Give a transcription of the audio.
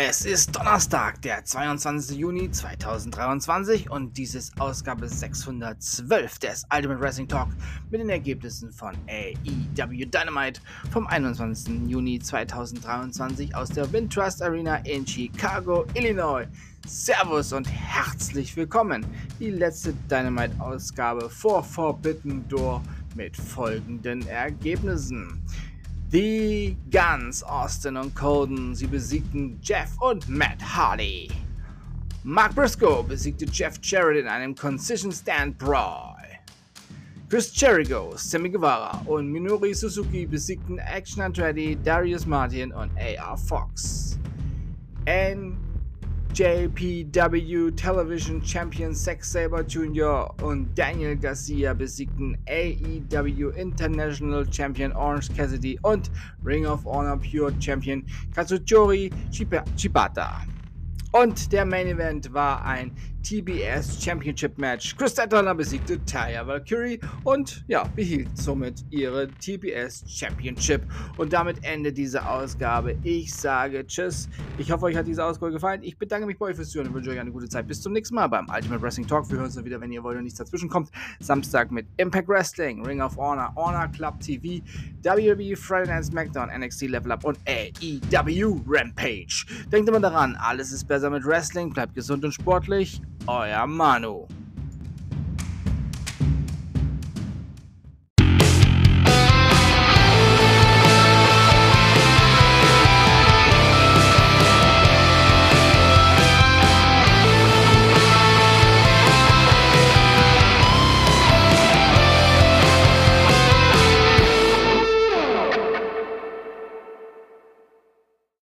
Es ist Donnerstag, der 22. Juni 2023 und dies ist Ausgabe 612 des Ultimate Wrestling Talk mit den Ergebnissen von AEW Dynamite vom 21. Juni 2023 aus der Wintrust Arena in Chicago, Illinois. Servus und herzlich willkommen. Die letzte Dynamite-Ausgabe vor Forbidden Door mit folgenden Ergebnissen. Die Guns, Austin und Colden, sie besiegten Jeff und Matt Hardy. Mark Briscoe besiegte Jeff Jarrett in einem Concision Stand Brawl. Chris Jericho, Sammy Guevara und Minori Suzuki besiegten Action Andretti, Darius Martin und AR Fox. And JPW Television Champion Zack Saber Jr. und Daniel Garcia besiegten AEW International Champion Orange Cassidy und Ring of Honor Pure Champion Katsujori Chibata. Und der Main Event war ein TBS Championship Match. Chris Statlander besiegte Taya Valkyrie und ja, behielt somit ihre TBS Championship. Und damit endet diese Ausgabe. Ich sage Tschüss. Ich hoffe, euch hat diese Ausgabe gefallen. Ich bedanke mich bei euch fürs Zuhören und wünsche euch eine gute Zeit. Bis zum nächsten Mal beim Ultimate Wrestling Talk. Wir hören uns dann wieder, wenn ihr wollt und nichts dazwischen kommt. Samstag mit Impact Wrestling, Ring of Honor, Honor Club TV, WWE Friday Night SmackDown, NXT Level Up und AEW Rampage. Denkt immer daran, alles ist besser mit Wrestling. Bleibt gesund und sportlich. Olha, mano.